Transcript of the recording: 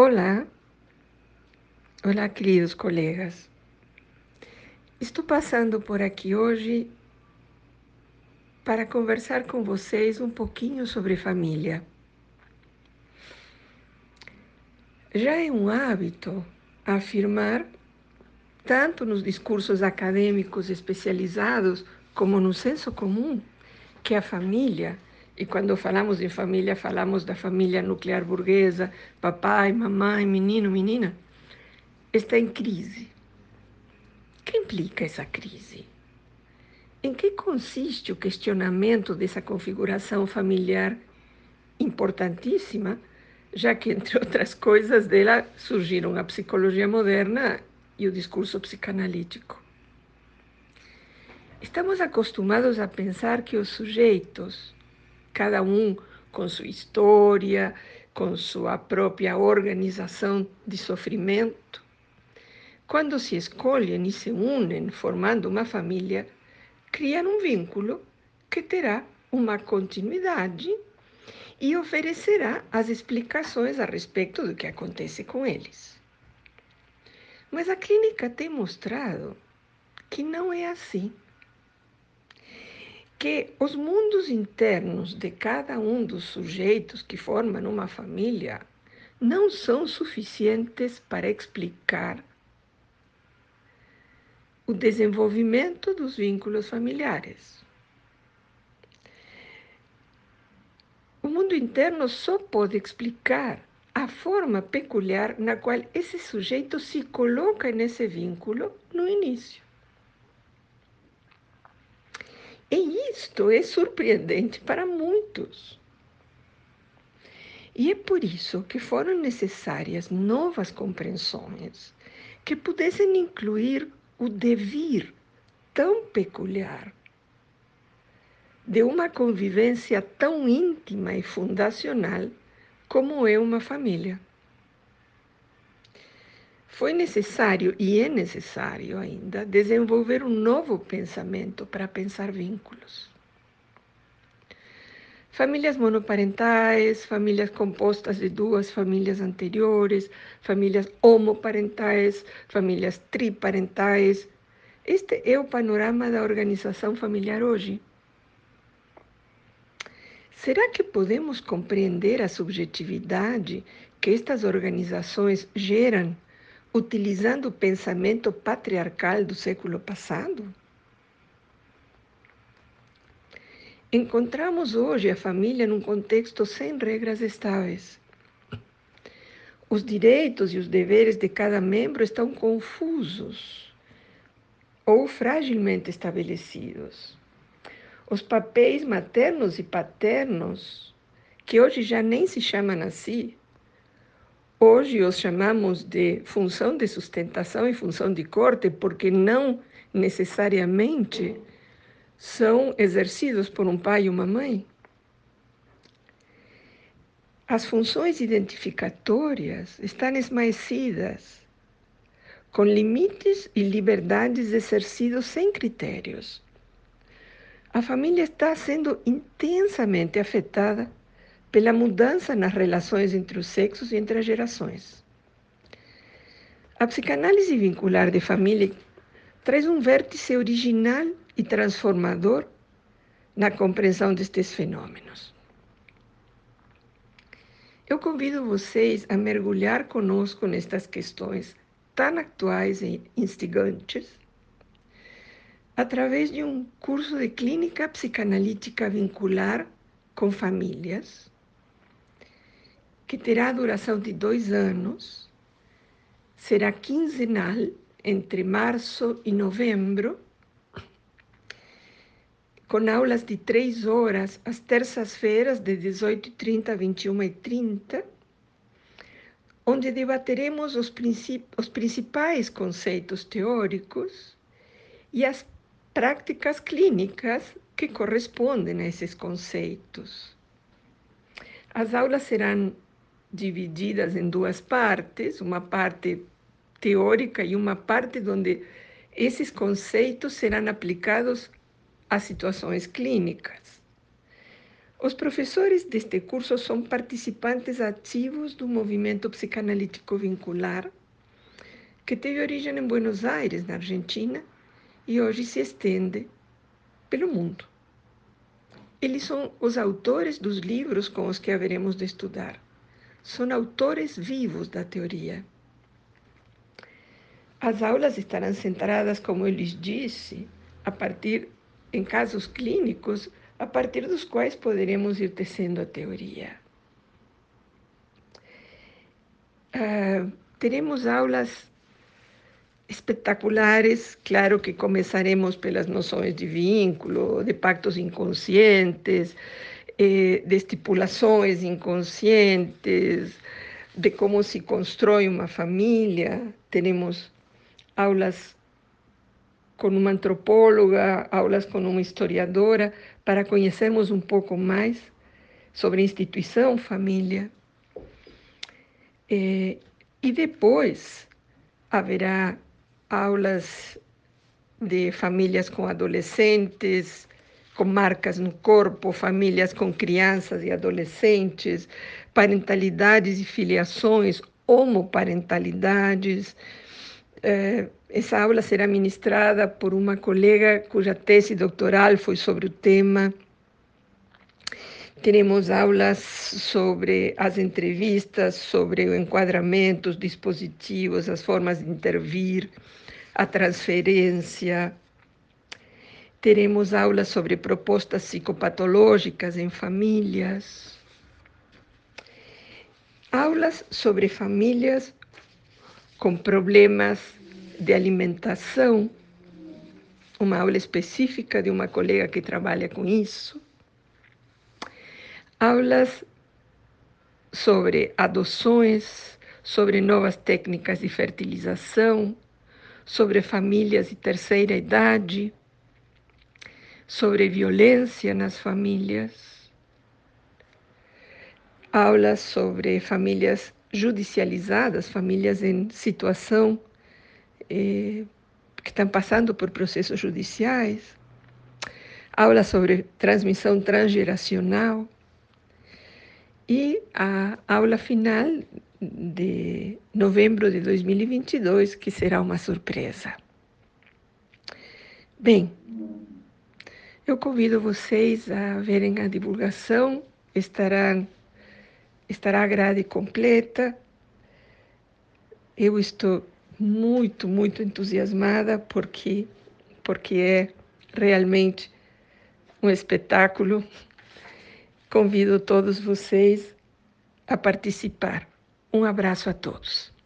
Olá, olá, queridos colegas. Estou passando por aqui hoje para conversar com vocês um pouquinho sobre família. Já é um hábito afirmar, tanto nos discursos acadêmicos especializados como no senso comum, que a família e quando falamos em família, falamos da família nuclear burguesa, papai, mamãe, menino, menina, está em crise. O que implica essa crise? Em que consiste o questionamento dessa configuração familiar importantíssima, já que, entre outras coisas, dela surgiram a psicologia moderna e o discurso psicanalítico? Estamos acostumados a pensar que os sujeitos, cada um com sua história, com sua própria organização de sofrimento. Quando se escolhem e se unem formando uma família, criam um vínculo que terá uma continuidade e oferecerá as explicações a respeito do que acontece com eles. Mas a clínica tem mostrado que não é assim que os mundos internos de cada um dos sujeitos que formam uma família não são suficientes para explicar o desenvolvimento dos vínculos familiares. O mundo interno só pode explicar a forma peculiar na qual esse sujeito se coloca nesse vínculo no início. E isto é surpreendente para muitos. E é por isso que foram necessárias novas compreensões que pudessem incluir o devir tão peculiar de uma convivência tão íntima e fundacional como é uma família. Foi necessário e é necessário ainda desenvolver um novo pensamento para pensar vínculos. Famílias monoparentais, famílias compostas de duas famílias anteriores, famílias homoparentais, famílias triparentais. Este é o panorama da organização familiar hoje. Será que podemos compreender a subjetividade que estas organizações geram utilizando o pensamento patriarcal do século passado? Encontramos hoje a família num contexto sem regras estáveis. Os direitos e os deveres de cada membro estão confusos ou fragilmente estabelecidos. Os papéis maternos e paternos, que hoje já nem se chamam assim, Hoje os chamamos de função de sustentação e função de corte, porque não necessariamente são exercidos por um pai e uma mãe. As funções identificatórias estão esmaecidas, com limites e liberdades exercidos sem critérios. A família está sendo intensamente afetada pela mudança nas relações entre os sexos e entre as gerações. A psicanálise vincular de família traz um vértice original e transformador na compreensão destes fenômenos. Eu convido vocês a mergulhar conosco nestas questões tão atuais e instigantes através de um curso de clínica psicanalítica vincular com famílias que terá duração de dois anos, será quinzenal entre março e novembro, com aulas de três horas às terças-feiras, de 18h30 a 21h30, onde debateremos os, os principais conceitos teóricos e as práticas clínicas que correspondem a esses conceitos. As aulas serão divididas em duas partes, uma parte teórica e uma parte onde esses conceitos serão aplicados a situações clínicas. Os professores deste curso são participantes ativos do movimento psicanalítico vincular, que teve origem em Buenos Aires, na Argentina, e hoje se estende pelo mundo. Eles são os autores dos livros com os que haveremos de estudar. São autores vivos da teoria. As aulas estarão centradas, como eu lhes disse, a partir em casos clínicos a partir dos quais poderemos ir tecendo a teoria. Uh, teremos aulas espetaculares, claro que começaremos pelas noções de vínculo, de pactos inconscientes, eh, de estipulações inconscientes, de como se constrói uma família. Teremos aulas com uma antropóloga, aulas com uma historiadora, para conhecermos um pouco mais sobre a instituição família. E depois haverá aulas de famílias com adolescentes, com marcas no corpo, famílias com crianças e adolescentes, parentalidades e filiações, homoparentalidades, eh, essa aula será ministrada por uma colega cuja tese doutoral foi sobre o tema. Teremos aulas sobre as entrevistas, sobre o enquadramento, os dispositivos, as formas de intervir, a transferência. Teremos aulas sobre propostas psicopatológicas em famílias. Aulas sobre famílias com problemas de alimentação, uma aula específica de uma colega que trabalha com isso. Aulas sobre adoções, sobre novas técnicas de fertilização, sobre famílias de terceira idade, sobre violência nas famílias, aulas sobre famílias judicializadas, famílias em situação eh, que estão passando por processos judiciais, aula sobre transmissão transgeracional e a aula final de novembro de 2022, que será uma surpresa. Bem, eu convido vocês a verem a divulgação, estará, estará grade completa. Eu estou muito, muito entusiasmada porque porque é realmente um espetáculo. Convido todos vocês a participar. Um abraço a todos.